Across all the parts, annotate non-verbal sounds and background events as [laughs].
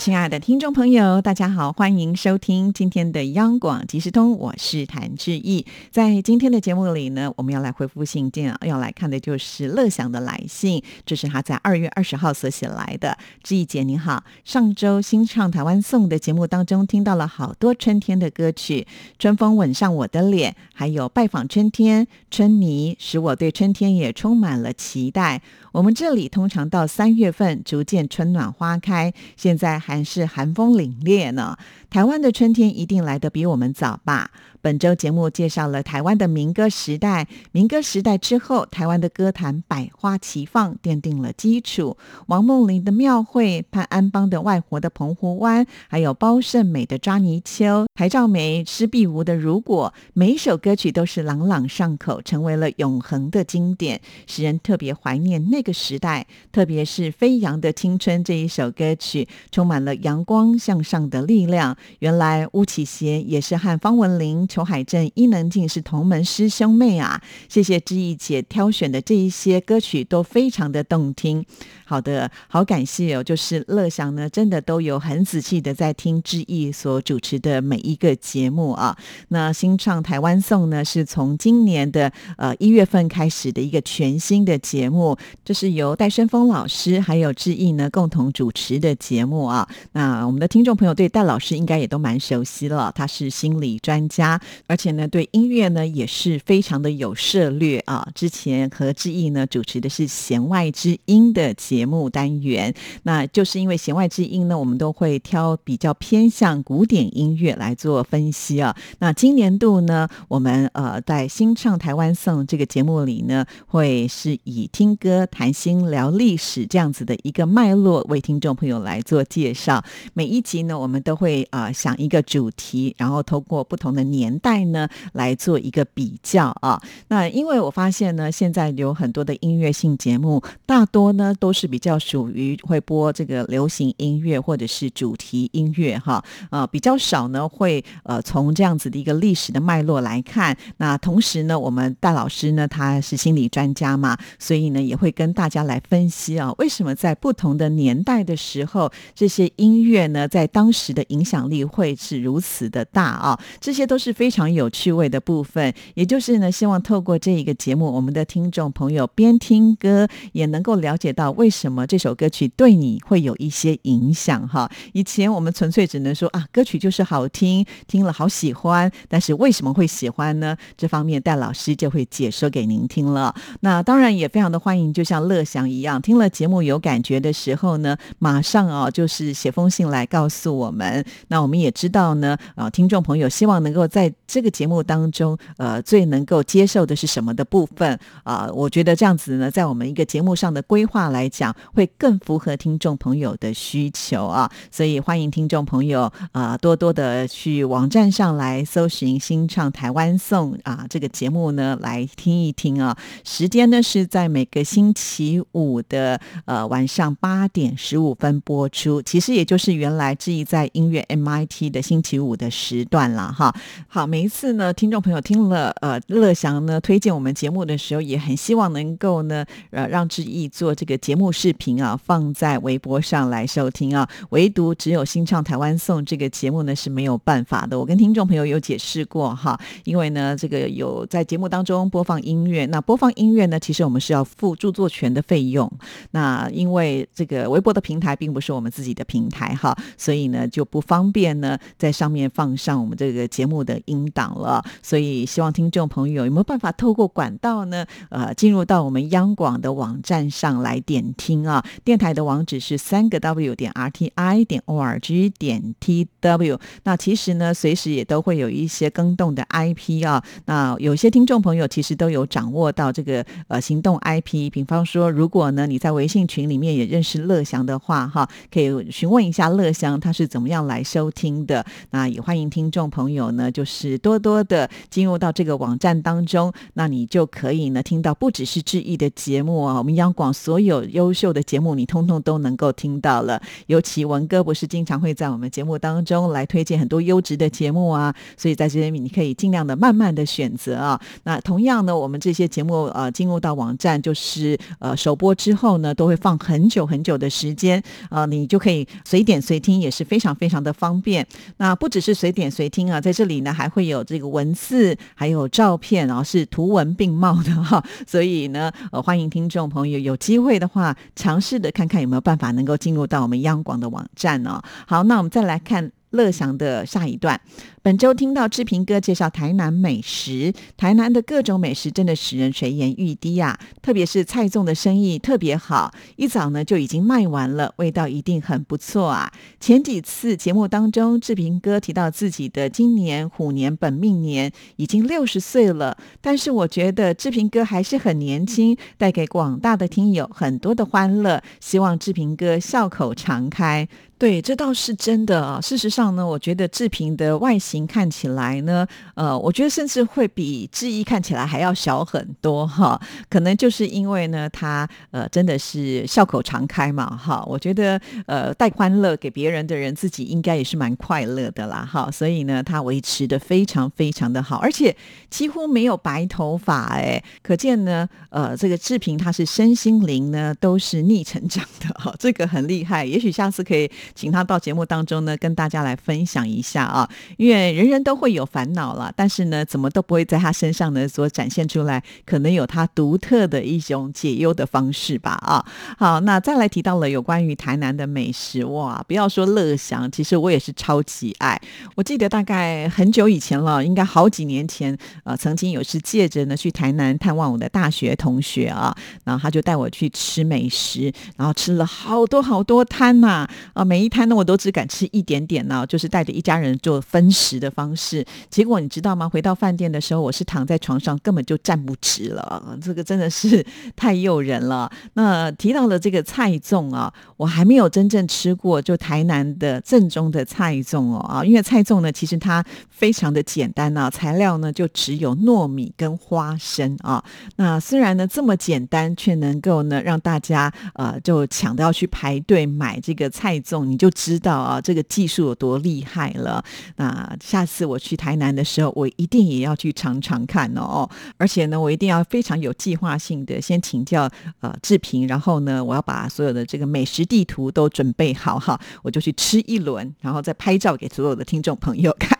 亲爱的听众朋友，大家好，欢迎收听今天的央广即时通，我是谭志毅。在今天的节目里呢，我们要来回复信件，要来看的就是乐享的来信，这是他在二月二十号所写来的。志毅姐你好，上周新唱台湾颂的节目当中，听到了好多春天的歌曲，春风吻上我的脸，还有拜访春天，春泥使我对春天也充满了期待。我们这里通常到三月份逐渐春暖花开，现在还是寒风凛冽呢。台湾的春天一定来得比我们早吧？本周节目介绍了台湾的民歌时代，民歌时代之后，台湾的歌坛百花齐放，奠定了基础。王梦麟的庙会，潘安邦的外婆的澎湖湾，还有包胜美的抓泥鳅，台兆梅施碧梧的如果，每一首歌曲都是朗朗上口，成为了永恒的经典，使人特别怀念那个时代。特别是《飞扬的青春》这一首歌曲，充满了阳光向上的力量。原来巫启贤也是和方文琳。裘海正、伊能静是同门师兄妹啊！谢谢志毅姐挑选的这一些歌曲都非常的动听。好的，好感谢哦！就是乐祥呢，真的都有很仔细的在听志毅所主持的每一一个节目啊。那新唱台湾颂呢，是从今年的呃一月份开始的一个全新的节目，这是由戴胜峰老师还有志毅呢共同主持的节目啊。那我们的听众朋友对戴老师应该也都蛮熟悉了，他是心理专家，而且呢对音乐呢也是非常的有涉略啊。之前和志毅呢主持的是弦外之音的。节目单元，那就是因为弦外之音呢，我们都会挑比较偏向古典音乐来做分析啊。那今年度呢，我们呃在新唱台湾颂这个节目里呢，会是以听歌谈心聊历史这样子的一个脉络为听众朋友来做介绍。每一集呢，我们都会啊想一个主题，然后通过不同的年代呢来做一个比较啊。那因为我发现呢，现在有很多的音乐性节目，大多呢都是。比较属于会播这个流行音乐或者是主题音乐哈，呃比较少呢会会呃从这样子的一个历史的脉络来看。那同时呢，我们戴老师呢他是心理专家嘛，所以呢也会跟大家来分析啊，为什么在不同的年代的时候，这些音乐呢在当时的影响力会是如此的大啊？这些都是非常有趣味的部分。也就是呢，希望透过这一个节目，我们的听众朋友边听歌也能够了解到为什么这首歌曲对你会有一些影响哈？以前我们纯粹只能说啊，歌曲就是好听，听了好喜欢。但是为什么会喜欢呢？这方面戴老师就会解说给您听了。那当然也非常的欢迎，就像乐祥一样，听了节目有感觉的时候呢，马上啊就是写封信来告诉我们。那我们也知道呢，啊，听众朋友希望能够在这个节目当中，呃，最能够接受的是什么的部分啊？我觉得这样子呢，在我们一个节目上的规划来讲。会更符合听众朋友的需求啊，所以欢迎听众朋友啊多多的去网站上来搜寻新唱台湾颂啊这个节目呢来听一听啊，时间呢是在每个星期五的呃晚上八点十五分播出，其实也就是原来志毅在音乐 MIT 的星期五的时段了哈。好，每一次呢听众朋友听了呃乐祥呢推荐我们节目的时候，也很希望能够呢呃让志毅做这个节目。视频啊，放在微博上来收听啊，唯独只有新唱台湾颂这个节目呢是没有办办法的。我跟听众朋友有解释过哈，因为呢，这个有在节目当中播放音乐，那播放音乐呢，其实我们是要付著作权的费用。那因为这个微博的平台并不是我们自己的平台哈，所以呢就不方便呢在上面放上我们这个节目的音档了。所以希望听众朋友有没有办法透过管道呢，呃，进入到我们央广的网站上来点。听啊，电台的网址是三个 w 点 r t i 点 o r g 点 t w。那其实是呢，随时也都会有一些更动的 i p 啊。那有些听众朋友其实都有掌握到这个呃行动 i p。比方说，如果呢你在微信群里面也认识乐祥的话，哈，可以询问一下乐祥他是怎么样来收听的。那也欢迎听众朋友呢，就是多多的进入到这个网站当中，那你就可以呢听到不只是志毅的节目啊，我们央广所有优秀的节目，你通通都能够听到了。尤其文哥不是经常会在我们节目当中来推荐很多优优质的节目啊，所以在这里你可以尽量的慢慢的选择啊。那同样呢，我们这些节目呃进入到网站，就是呃首播之后呢，都会放很久很久的时间啊，你就可以随点随听，也是非常非常的方便。那不只是随点随听啊，在这里呢还会有这个文字，还有照片，然后是图文并茂的哈。[laughs] 所以呢，呃，欢迎听众朋友有机会的话，尝试的看看有没有办法能够进入到我们央广的网站哦。好，那我们再来看。乐祥的下一段，本周听到志平哥介绍台南美食，台南的各种美食真的使人垂涎欲滴啊！特别是菜粽的生意特别好，一早呢就已经卖完了，味道一定很不错啊！前几次节目当中，志平哥提到自己的今年虎年本命年已经六十岁了，但是我觉得志平哥还是很年轻，带给广大的听友很多的欢乐，希望志平哥笑口常开。对，这倒是真的啊。事实上呢，我觉得志平的外形看起来呢，呃，我觉得甚至会比志毅看起来还要小很多哈。可能就是因为呢，他呃真的是笑口常开嘛哈。我觉得呃带欢乐给别人的人，自己应该也是蛮快乐的啦哈。所以呢，他维持的非常非常的好，而且几乎没有白头发哎，可见呢，呃，这个志平他是身心灵呢都是逆成长的哈，这个很厉害。也许下次可以。请他到节目当中呢，跟大家来分享一下啊，因为人人都会有烦恼了，但是呢，怎么都不会在他身上呢所展现出来，可能有他独特的一种解忧的方式吧啊。好，那再来提到了有关于台南的美食哇，不要说乐祥，其实我也是超级爱。我记得大概很久以前了，应该好几年前，呃，曾经有是借着呢去台南探望我的大学同学啊，然后他就带我去吃美食，然后吃了好多好多摊呐啊每。一摊呢，我都只敢吃一点点呢，就是带着一家人做分食的方式。结果你知道吗？回到饭店的时候，我是躺在床上，根本就站不直了。这个真的是太诱人了。那提到了这个菜粽啊，我还没有真正吃过，就台南的正宗的菜粽哦啊，因为菜粽呢，其实它非常的简单啊，材料呢就只有糯米跟花生啊。那虽然呢这么简单，却能够呢让大家呃就抢着要去排队买这个菜粽。你就知道啊，这个技术有多厉害了。那下次我去台南的时候，我一定也要去尝尝看哦。而且呢，我一定要非常有计划性的先请教呃志平，然后呢，我要把所有的这个美食地图都准备好哈，我就去吃一轮，然后再拍照给所有的听众朋友看。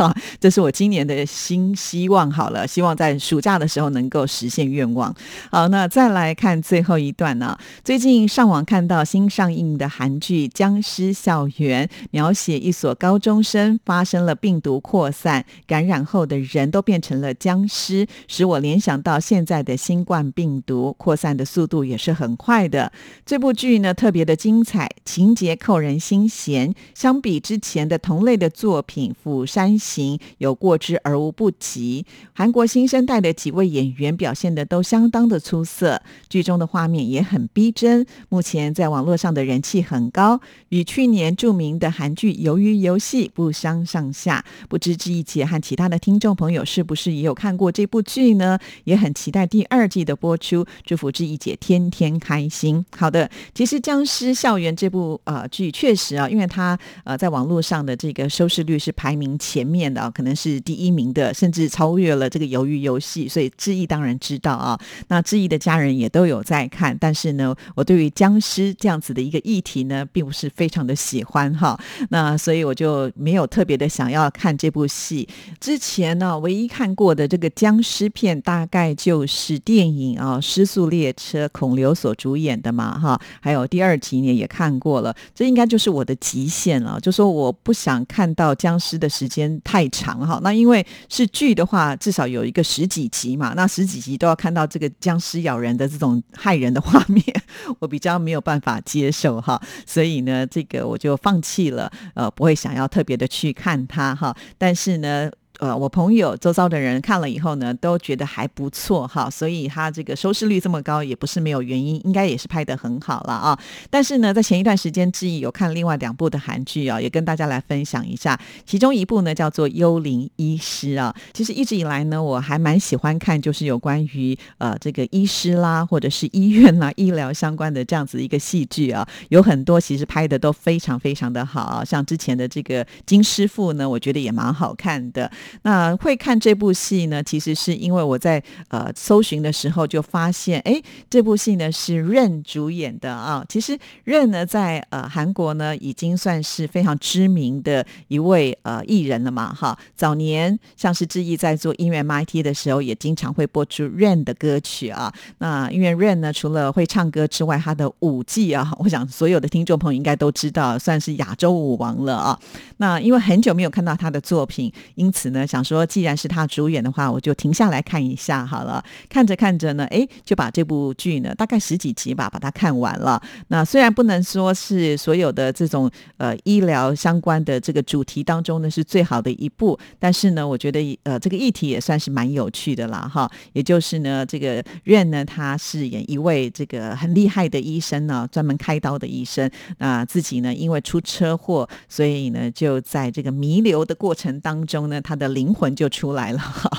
哈，这是我今年的新希望。好了，希望在暑假的时候能够实现愿望。好，那再来看最后一段呢？最近上网看到新上映的韩剧《僵尸校园》，描写一所高中生发生了病毒扩散，感染后的人都变成了僵尸，使我联想到现在的新冠病毒扩散的速度也是很快的。这部剧呢特别的精彩，情节扣人心弦。相比之前的同类的作品《釜山》。行有过之而无不及。韩国新生代的几位演员表现的都相当的出色，剧中的画面也很逼真。目前在网络上的人气很高，与去年著名的韩剧《鱿鱼游戏》不相上下。不知志一姐和其他的听众朋友是不是也有看过这部剧呢？也很期待第二季的播出。祝福志一姐天天开心。好的，其实《僵尸校园》这部呃剧确实啊，因为它呃在网络上的这个收视率是排名前。面的可能是第一名的，甚至超越了这个鱿鱼游戏，所以志毅当然知道啊。那志毅的家人也都有在看，但是呢，我对于僵尸这样子的一个议题呢，并不是非常的喜欢哈。那所以我就没有特别的想要看这部戏。之前呢，唯一看过的这个僵尸片，大概就是电影啊《失速列车》，孔刘所主演的嘛哈。还有第二集呢也看过了，这应该就是我的极限了。就说我不想看到僵尸的时间。太长哈，那因为是剧的话，至少有一个十几集嘛，那十几集都要看到这个僵尸咬人的这种害人的画面，[laughs] 我比较没有办法接受哈，所以呢，这个我就放弃了，呃，不会想要特别的去看它哈，但是呢。呃，我朋友周遭的人看了以后呢，都觉得还不错哈，所以他这个收视率这么高，也不是没有原因，应该也是拍的很好了啊。但是呢，在前一段时间，志毅有看另外两部的韩剧啊，也跟大家来分享一下。其中一部呢叫做《幽灵医师》啊，其实一直以来呢，我还蛮喜欢看，就是有关于呃这个医师啦，或者是医院啦、医疗相关的这样子一个戏剧啊，有很多其实拍的都非常非常的好，像之前的这个金师傅呢，我觉得也蛮好看的。那会看这部戏呢，其实是因为我在呃搜寻的时候就发现，哎，这部戏呢是任主演的啊。其实任呢在呃韩国呢已经算是非常知名的一位呃艺人了嘛，哈。早年像是志毅在做音乐 MIT 的时候，也经常会播出 Rain 的歌曲啊。那因为 Rain 呢，除了会唱歌之外，他的舞技啊，我想所有的听众朋友应该都知道，算是亚洲舞王了啊。那因为很久没有看到他的作品，因此呢，想说既然是他主演的话，我就停下来看一下好了。看着看着呢，哎，就把这部剧呢，大概十几集吧，把它看完了。那虽然不能说是所有的这种呃医疗相关的这个主题当中呢是最好的一部，但是呢，我觉得呃这个议题也算是蛮有趣的啦哈。也就是呢，这个院呢，他饰演一位这个很厉害的医生呢，专门开刀的医生。那自己呢，因为出车祸，所以呢，就在这个弥留的过程当中呢，他的灵魂就出来了 [laughs] 哈。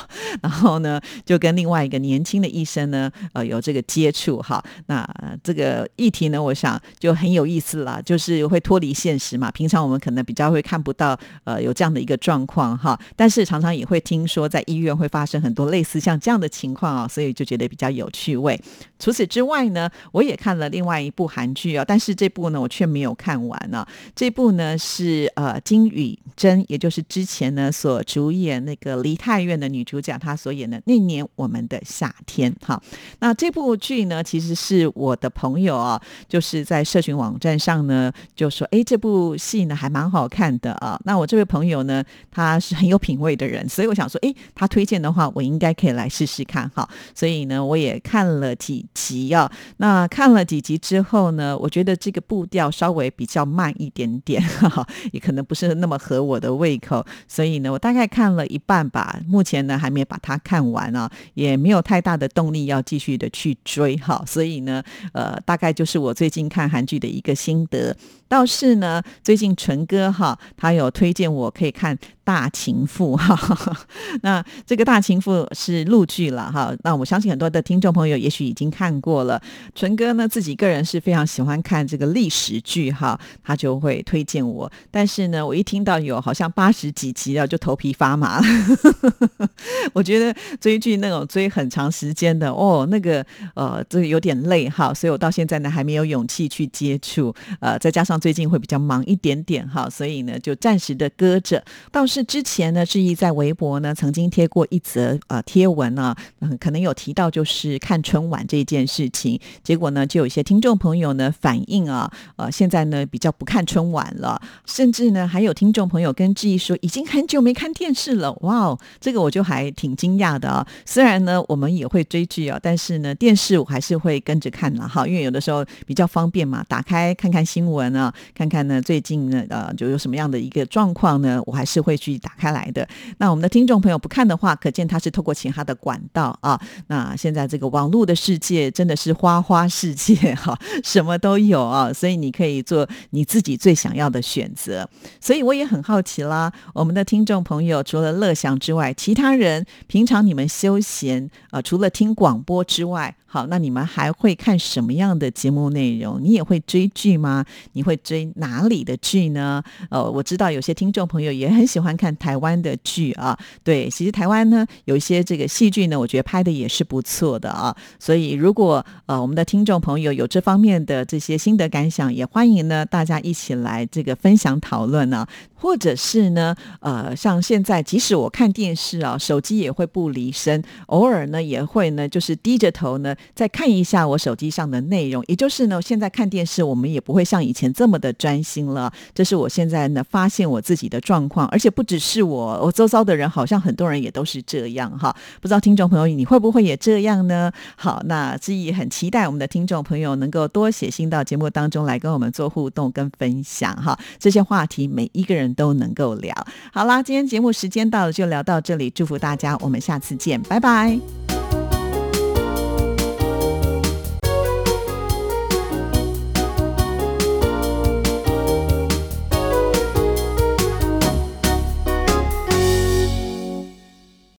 然后呢，就跟另外一个年轻的医生呢，呃，有这个接触哈。那这个议题呢，我想就很有意思了，就是会脱离现实嘛。平常我们可能比较会看不到，呃，有这样的一个状况哈。但是常常也会听说，在医院会发生很多类似像这样的情况啊，所以就觉得比较有趣味。除此之外呢，我也看了另外一部韩剧啊，但是这部呢，我却没有看完呢。这部呢是呃金宇珍，也就是之前呢所主演演那个梨泰院的女主角。她所演的那年我们的夏天，哈，那这部剧呢，其实是我的朋友啊，就是在社群网站上呢，就说，哎，这部戏呢还蛮好看的啊。那我这位朋友呢，他是很有品味的人，所以我想说，哎，他推荐的话，我应该可以来试试看，哈。所以呢，我也看了几集啊。那看了几集之后呢，我觉得这个步调稍微比较慢一点点，哈哈，也可能不是那么合我的胃口。所以呢，我大概看看了一半吧，目前呢还没。把它看完啊，也没有太大的动力要继续的去追哈，所以呢，呃，大概就是我最近看韩剧的一个心得。倒是呢，最近纯哥哈，他有推荐我可以看《大情妇》哈。[laughs] 那这个《大情妇》是陆剧了哈。那我相信很多的听众朋友也许已经看过了。纯哥呢，自己个人是非常喜欢看这个历史剧哈，他就会推荐我。但是呢，我一听到有好像八十几集了，就头皮发麻。[laughs] 我觉得追剧那种追很长时间的哦，那个呃，这个有点累哈，所以我到现在呢还没有勇气去接触。呃，再加上最近会比较忙一点点哈，所以呢就暂时的搁着。倒是之前呢，志毅在微博呢曾经贴过一则呃贴文呢，嗯，可能有提到就是看春晚这件事情。结果呢，就有一些听众朋友呢反映啊，呃，现在呢比较不看春晚了，甚至呢还有听众朋友跟志毅说，已经很久没看电视了。哇哦，这个我就还挺惊讶的啊。虽然呢我们也会追剧啊，但是呢电视我还是会跟着看了哈，因为有的时候比较方便嘛，打开看看新闻啊。看看呢，最近呢，呃，就有什么样的一个状况呢？我还是会去打开来的。那我们的听众朋友不看的话，可见他是透过其他的管道啊。那现在这个网络的世界真的是花花世界哈，什么都有啊，所以你可以做你自己最想要的选择。所以我也很好奇啦，我们的听众朋友除了乐享之外，其他人平常你们休闲啊，除了听广播之外。好，那你们还会看什么样的节目内容？你也会追剧吗？你会追哪里的剧呢？呃，我知道有些听众朋友也很喜欢看台湾的剧啊。对，其实台湾呢有一些这个戏剧呢，我觉得拍的也是不错的啊。所以如果呃我们的听众朋友有这方面的这些心得感想，也欢迎呢大家一起来这个分享讨论呢。或者是呢，呃，像现在即使我看电视啊，手机也会不离身，偶尔呢也会呢就是低着头呢。再看一下我手机上的内容，也就是呢，现在看电视我们也不会像以前这么的专心了。这是我现在呢发现我自己的状况，而且不只是我，我周遭的人好像很多人也都是这样哈。不知道听众朋友你会不会也这样呢？好，那志毅很期待我们的听众朋友能够多写信到节目当中来跟我们做互动跟分享哈。这些话题每一个人都能够聊。好啦，今天节目时间到了，就聊到这里，祝福大家，我们下次见，拜拜。